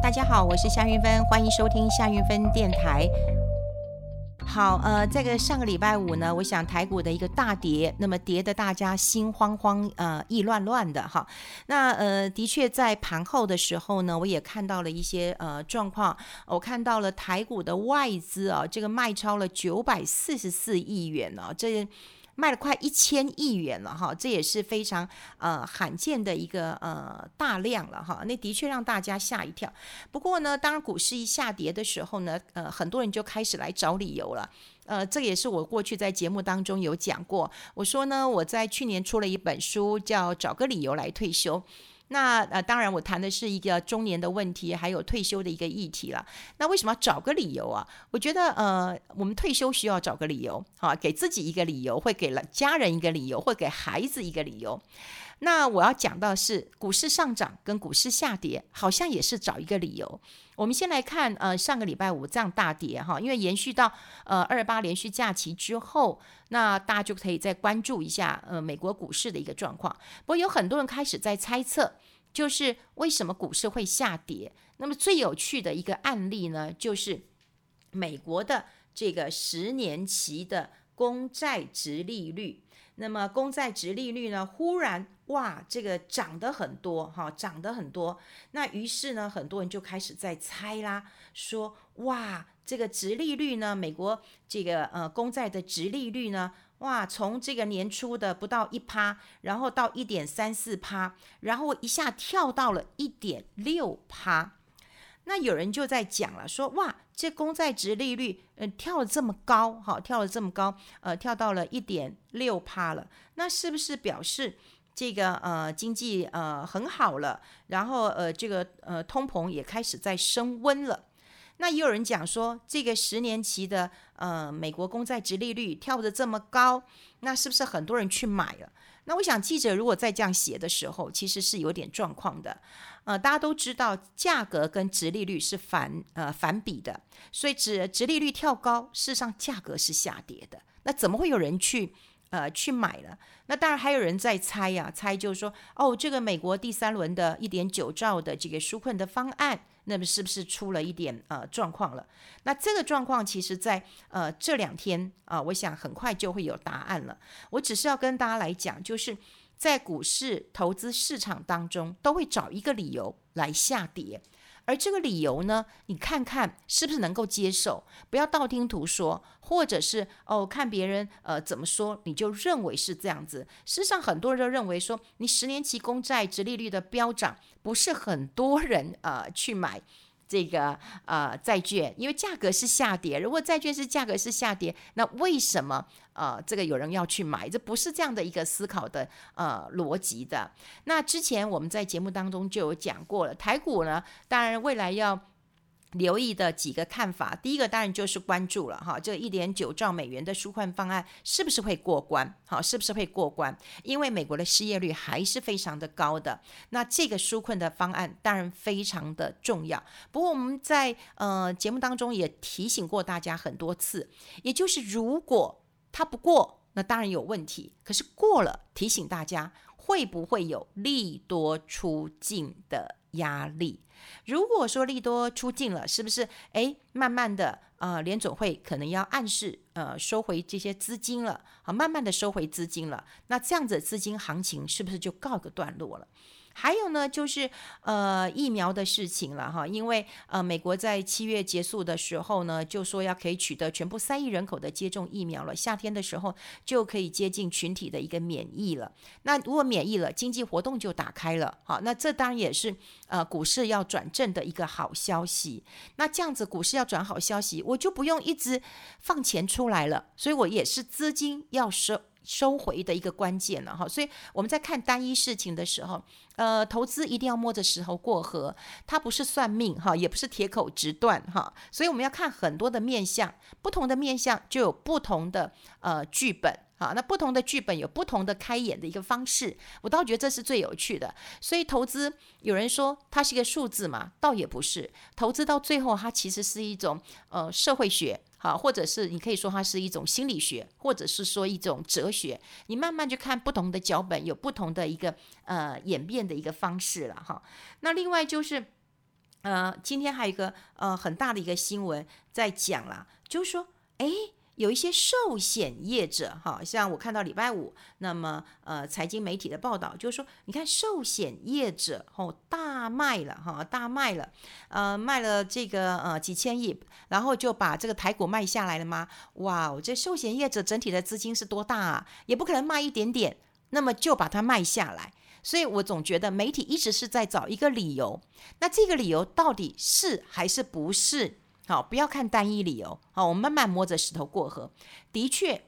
大家好，我是夏云芬，欢迎收听夏云芬电台。好，呃，这个上个礼拜五呢，我想台股的一个大跌，那么跌得大家心慌慌，呃，意乱乱的哈。那呃，的确在盘后的时候呢，我也看到了一些呃状况，我看到了台股的外资啊，这个卖超了九百四十四亿元呢，这。卖了快一千亿元了哈，这也是非常呃罕见的一个呃大量了哈，那的确让大家吓一跳。不过呢，当股市一下跌的时候呢，呃，很多人就开始来找理由了。呃，这也是我过去在节目当中有讲过，我说呢，我在去年出了一本书，叫《找个理由来退休》。那呃，当然我谈的是一个中年的问题，还有退休的一个议题了。那为什么要找个理由啊？我觉得呃，我们退休需要找个理由啊，给自己一个理由，会给了家人一个理由，会给孩子一个理由。那我要讲到是股市上涨跟股市下跌，好像也是找一个理由。我们先来看呃，上个礼拜五这样大跌哈，因为延续到呃二八连续假期之后，那大家就可以再关注一下呃美国股市的一个状况。不过有很多人开始在猜测，就是为什么股市会下跌？那么最有趣的一个案例呢，就是美国的这个十年期的公债殖利率。那么公债殖利率呢，忽然哇，这个涨得很多哈，涨得很多。那于是呢，很多人就开始在猜啦，说哇，这个殖利率呢，美国这个呃公债的殖利率呢，哇，从这个年初的不到一趴，然后到一点三四趴，然后一下跳到了一点六趴。那有人就在讲了，说哇，这公债殖利率，呃，跳了这么高，哈，跳了这么高，呃，跳到了一点六趴了，那是不是表示这个呃经济呃很好了，然后呃这个呃通膨也开始在升温了？那也有人讲说，这个十年期的呃美国公债殖利率跳得这么高，那是不是很多人去买了？那我想，记者如果在这样写的时候，其实是有点状况的。呃，大家都知道，价格跟殖利率是反呃反比的，所以殖殖利率跳高，事实上价格是下跌的。那怎么会有人去呃去买了？那当然还有人在猜呀、啊，猜就是说，哦，这个美国第三轮的一点九兆的这个纾困的方案。那么是不是出了一点呃状况了？那这个状况其实在呃这两天啊、我想很快就会有答案了。我只是要跟大家来讲，就是在股市投资市场当中，都会找一个理由来下跌。而这个理由呢，你看看是不是能够接受，不要道听途说，或者是哦看别人呃怎么说，你就认为是这样子。事实上，很多人都认为说，你十年期公债殖利率的飙涨，不是很多人呃去买。这个呃债券，因为价格是下跌。如果债券是价格是下跌，那为什么呃这个有人要去买？这不是这样的一个思考的呃逻辑的。那之前我们在节目当中就有讲过了，台股呢，当然未来要。留意的几个看法，第一个当然就是关注了哈，这一点九兆美元的纾困方案是不是会过关？好，是不是会过关？因为美国的失业率还是非常的高的，那这个纾困的方案当然非常的重要。不过我们在呃节目当中也提醒过大家很多次，也就是如果它不过，那当然有问题。可是过了，提醒大家会不会有利多出境的压力？如果说利多出尽了，是不是？哎，慢慢的，呃，联总会可能要暗示，呃，收回这些资金了，好，慢慢的收回资金了，那这样子资金行情是不是就告一个段落了？还有呢，就是呃疫苗的事情了哈，因为呃美国在七月结束的时候呢，就说要可以取得全部三亿人口的接种疫苗了，夏天的时候就可以接近群体的一个免疫了。那如果免疫了，经济活动就打开了，好，那这当然也是呃股市要转正的一个好消息。那这样子股市要转好消息，我就不用一直放钱出来了，所以我也是资金要收。收回的一个关键了哈，所以我们在看单一事情的时候，呃，投资一定要摸着石头过河，它不是算命哈，也不是铁口直断哈，所以我们要看很多的面相，不同的面相就有不同的呃剧本啊，那不同的剧本有不同的开演的一个方式，我倒觉得这是最有趣的。所以投资有人说它是一个数字嘛，倒也不是，投资到最后它其实是一种呃社会学。好，或者是你可以说它是一种心理学，或者是说一种哲学。你慢慢去看不同的脚本，有不同的一个呃演变的一个方式了哈。那另外就是呃，今天还有一个呃很大的一个新闻在讲了，就是说，哎。有一些寿险业者，哈，像我看到礼拜五，那么呃，财经媒体的报道就是说，你看寿险业者哦大卖了哈，大卖了，呃，卖了这个呃几千亿，然后就把这个台股卖下来了吗？哇，这寿险业者整体的资金是多大啊？也不可能卖一点点，那么就把它卖下来。所以我总觉得媒体一直是在找一个理由，那这个理由到底是还是不是？好，不要看单一理由。好，我们慢慢摸着石头过河。的确，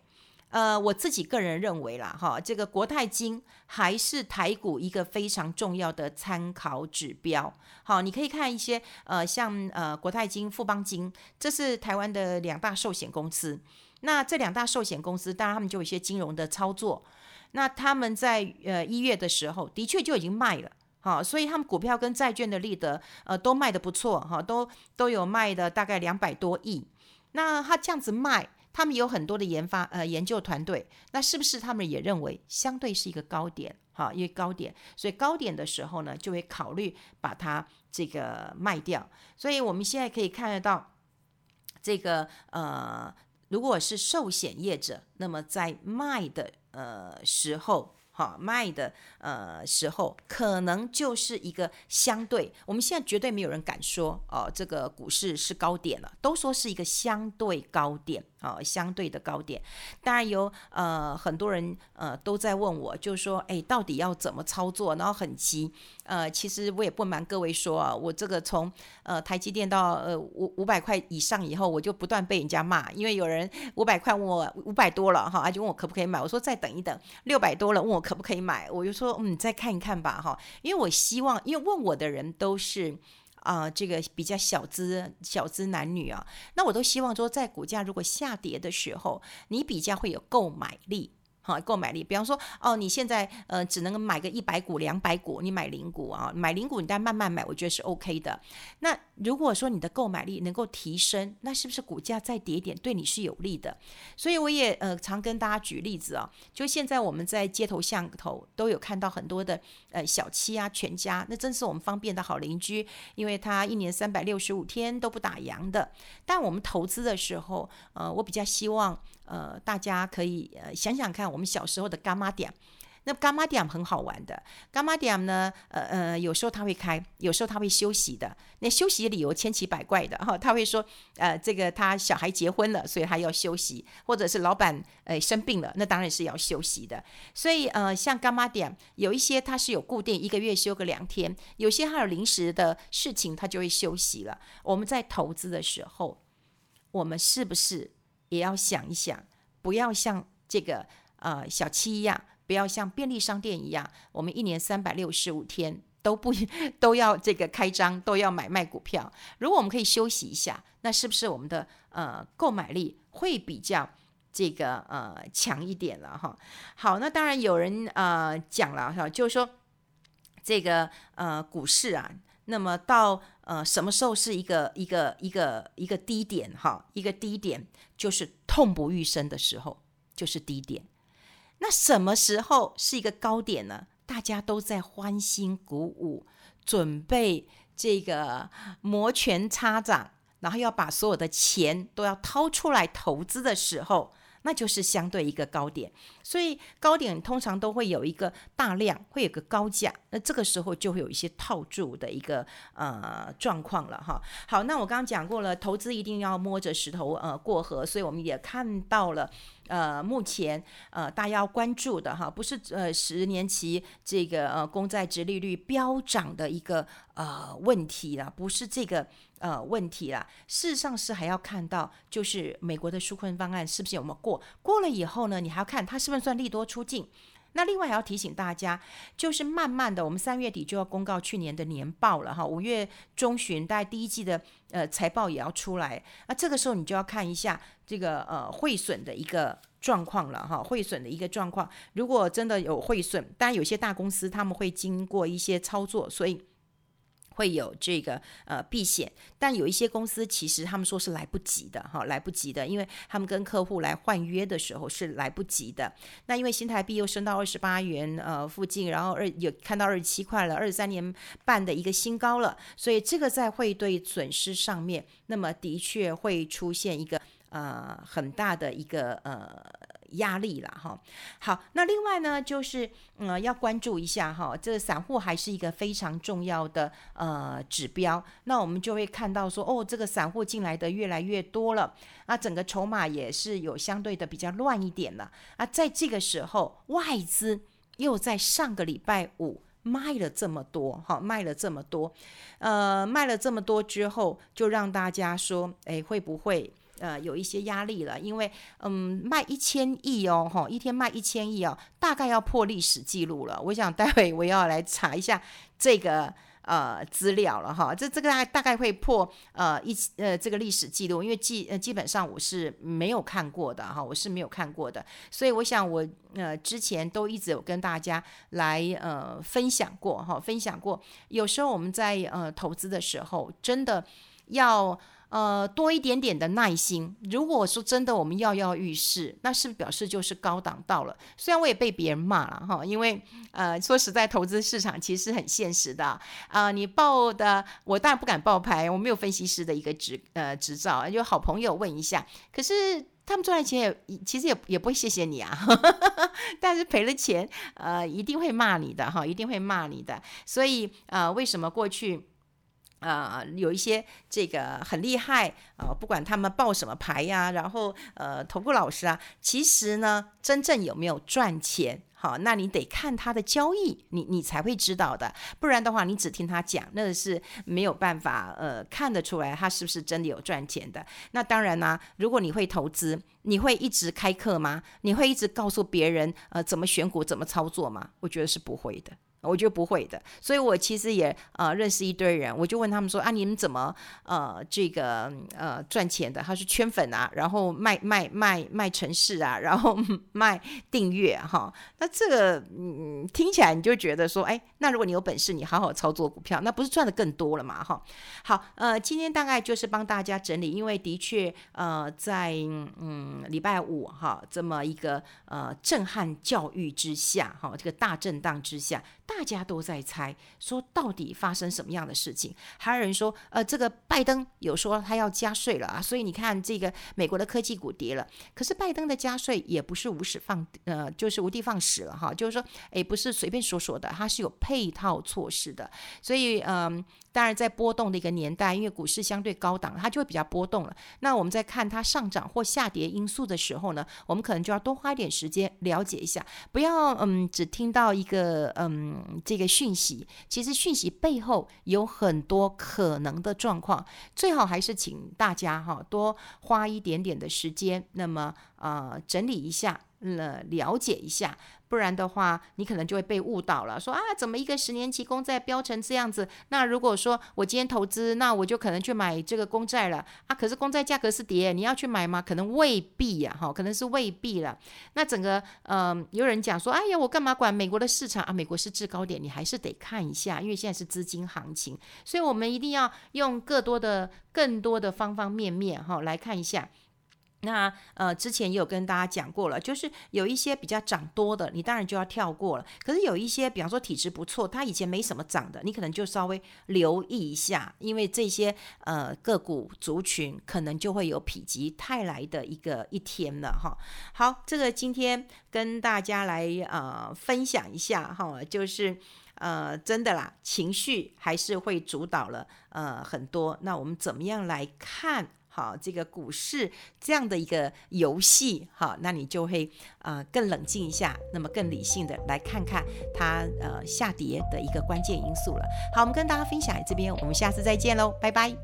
呃，我自己个人认为啦，哈，这个国泰金还是台股一个非常重要的参考指标。好，你可以看一些，呃，像呃国泰金、富邦金，这是台湾的两大寿险公司。那这两大寿险公司，当然他们就有一些金融的操作。那他们在呃一月的时候，的确就已经卖了。好，所以他们股票跟债券的利得，呃，都卖得不错，哈，都都有卖的大概两百多亿。那他这样子卖，他们有很多的研发，呃，研究团队，那是不是他们也认为相对是一个高点？哈，因为高点，所以高点的时候呢，就会考虑把它这个卖掉。所以我们现在可以看得到，这个呃，如果是寿险业者，那么在卖的呃时候。好卖的呃时候，可能就是一个相对。我们现在绝对没有人敢说哦、这个股市是高点了，都说是一个相对高点啊、相对的高点。当然有呃很多人呃都在问我，就是说哎，到底要怎么操作？然后很急。呃，其实我也不瞒各位说啊，我这个从呃台积电到呃五五百块以上以后，我就不断被人家骂，因为有人五百块问我五百多了哈，就问我可不可以买，我说再等一等，六百多了问我可不可以买，我就说嗯，再看一看吧哈，因为我希望，因为问我的人都是啊、这个比较小资小资男女啊，那我都希望说在股价如果下跌的时候，你比较会有购买力。好，购买力，比方说，哦，你现在呃只能买个一百股、两百股，你买零股啊，买零股你再慢慢买，我觉得是 OK 的。那如果说你的购买力能够提升，那是不是股价再跌一点对你是有利的？所以我也呃常跟大家举例子啊，就现在我们在街头巷头都有看到很多的呃小七啊、全家，那真是我们方便的好邻居，因为他一年三百六十五天都不打烊的。但我们投资的时候，呃，我比较希望。呃，大家可以呃想想看，我们小时候的柑仔店，那柑仔店很好玩的。柑仔店呢，呃呃，有时候他会开，有时候他会休息的。那休息的理由千奇百怪的哈，他会说，呃，这个他小孩结婚了，所以他要休息，或者是老板呃生病了，那当然是要休息的。所以呃，像柑仔店有一些他是有固定一个月休个两天，有些还有临时的事情，他就会休息了。我们在投资的时候，我们是不是？也要想一想，不要像这个呃小七一样，不要像便利商店一样，我们一年三百六十五天都不 都要这个开张，都要买卖股票。如果我们可以休息一下，那是不是我们的呃购买力会比较这个呃强一点了哈？好，那当然有人呃讲了哈，就是说这个呃股市啊。那么到呃什么时候是一个一个一个一个低点哈？一个低点就是痛不欲生的时候，就是低点。那什么时候是一个高点呢？大家都在欢欣鼓舞，准备这个摩拳擦掌，然后要把所有的钱都要掏出来投资的时候。那就是相对一个高点，所以高点通常都会有一个大量，会有个高价，那这个时候就会有一些套住的一个呃状况了哈。好，那我刚刚讲过了，投资一定要摸着石头呃过河，所以我们也看到了。呃，目前呃，大家要关注的哈，不是呃十年期这个呃公债殖利率飙涨的一个呃问题了，不是这个呃问题啦。事实上是还要看到，就是美国的纾困方案是不是有没有过？过了以后呢，你还要看它是不是算利多出尽。那另外还要提醒大家，就是慢慢的，我们三月底就要公告去年的年报了哈，五月中旬大概第一季的呃财报也要出来，那这个时候你就要看一下这个呃汇损的一个状况了哈，汇损的一个状况，如果真的有汇损，当然有些大公司他们会经过一些操作，所以会有这个呃避险，但有一些公司其实他们说是来不及的哈，来不及的，因为他们跟客户来换约的时候是来不及的。那因为新台币又升到二十八元呃附近，然后二有看到二十七块了，二十三年半的一个新高了，所以这个在汇兑损失上面，那么的确会出现一个呃很大的一个呃。压力了哈，好，那另外呢，就是呃要关注一下哈，这个散户还是一个非常重要的呃指标。那我们就会看到说，哦，这个散户进来的越来越多了，啊，整个筹码也是有相对的比较乱一点了。啊，在这个时候，外资又在上个礼拜五卖了这么多，哈，卖了这么多，呃，卖了这么多之后，就让大家说，哎，会不会？呃，有一些压力了，因为嗯，卖一千亿哦，哈，一天卖一千亿哦，大概要破历史记录了。我想待会我要来查一下这个呃资料了哈，这这个大概大概会破呃一呃这个历史记录，因为基呃基本上我是没有看过的哈，我是没有看过的，所以我想我呃之前都一直有跟大家来呃分享过哈，分享过，有时候我们在呃投资的时候，真的要。呃，多一点点的耐心。如果说真的我们跃跃欲试，那是不是表示就是高档到了？虽然我也被别人骂了哈，因为呃，说实在，投资市场其实很现实的啊、你报的，我当然不敢报牌，我没有分析师的一个执呃执照，有好朋友问一下。可是他们赚了钱也其实也也不会谢谢你啊，但是赔了钱呃一定会骂你的哈，一定会骂你的。所以呃，为什么过去？啊、有一些这个很厉害啊、不管他们报什么牌呀，然后呃，投顾老师啊，其实呢，真正有没有赚钱，好，那你得看他的交易，你你才会知道的，不然的话，你只听他讲，那是没有办法呃看得出来他是不是真的有赚钱的。那当然啦、如果你会投资，你会一直开课吗？你会一直告诉别人呃怎么选股、怎么操作吗？我觉得是不会的。我觉得不会的，所以我其实也呃认识一堆人，我就问他们说啊，你们怎么呃这个呃赚钱的？他是圈粉啊，然后卖卖卖卖城市啊，然后 卖订阅哈。那这个嗯听起来你就觉得说，哎，那如果你有本事，你好好操作股票，那不是赚得更多了嘛哈？好，呃，今天大概就是帮大家整理，因为的确呃在嗯礼拜五哈这么一个呃震撼教育之下哈，这个大震荡之下。大家都在猜，说到底发生什么样的事情？还有人说，呃，这个拜登有说他要加税了啊，所以你看这个美国的科技股跌了。可是拜登的加税也不是无始放，呃，就是无的放矢了哈，就是说，诶，不是随便说说的，它是有配套措施的。所以，嗯、当然在波动的一个年代，因为股市相对高档，它就会比较波动了。那我们在看它上涨或下跌因素的时候呢，我们可能就要多花一点时间了解一下，不要嗯，只听到一个嗯。这个讯息，其实讯息背后有很多可能的状况，最好还是请大家哈多花一点点的时间，那么呃整理一下。了了解一下，不然的话，你可能就会被误导了。说啊，怎么一个十年期公债飙成这样子？那如果说我今天投资，那我就可能去买这个公债了啊。可是公债价格是跌，你要去买吗？可能未必呀，哈，可能是未必了。那整个，嗯、有人讲说，哎呀，我干嘛管美国的市场啊？美国是制高点，你还是得看一下，因为现在是资金行情，所以我们一定要用更多的、更多的方方面面哈来看一下。那呃，之前也有跟大家讲过了，就是有一些比较涨多的，你当然就要跳过了。可是有一些，比方说体质不错，它以前没什么涨的，你可能就稍微留意一下，因为这些呃个股族群可能就会有否极泰来的一个一天了哈。好，这个今天跟大家来呃分享一下哈，就是呃真的啦，情绪还是会主导了呃很多。那我们怎么样来看？好，这个股市这样的一个游戏，好，那你就会呃更冷静一下，那么更理性的来看看它呃下跌的一个关键因素了。好，我们跟大家分享这边，我们下次再见喽，拜拜。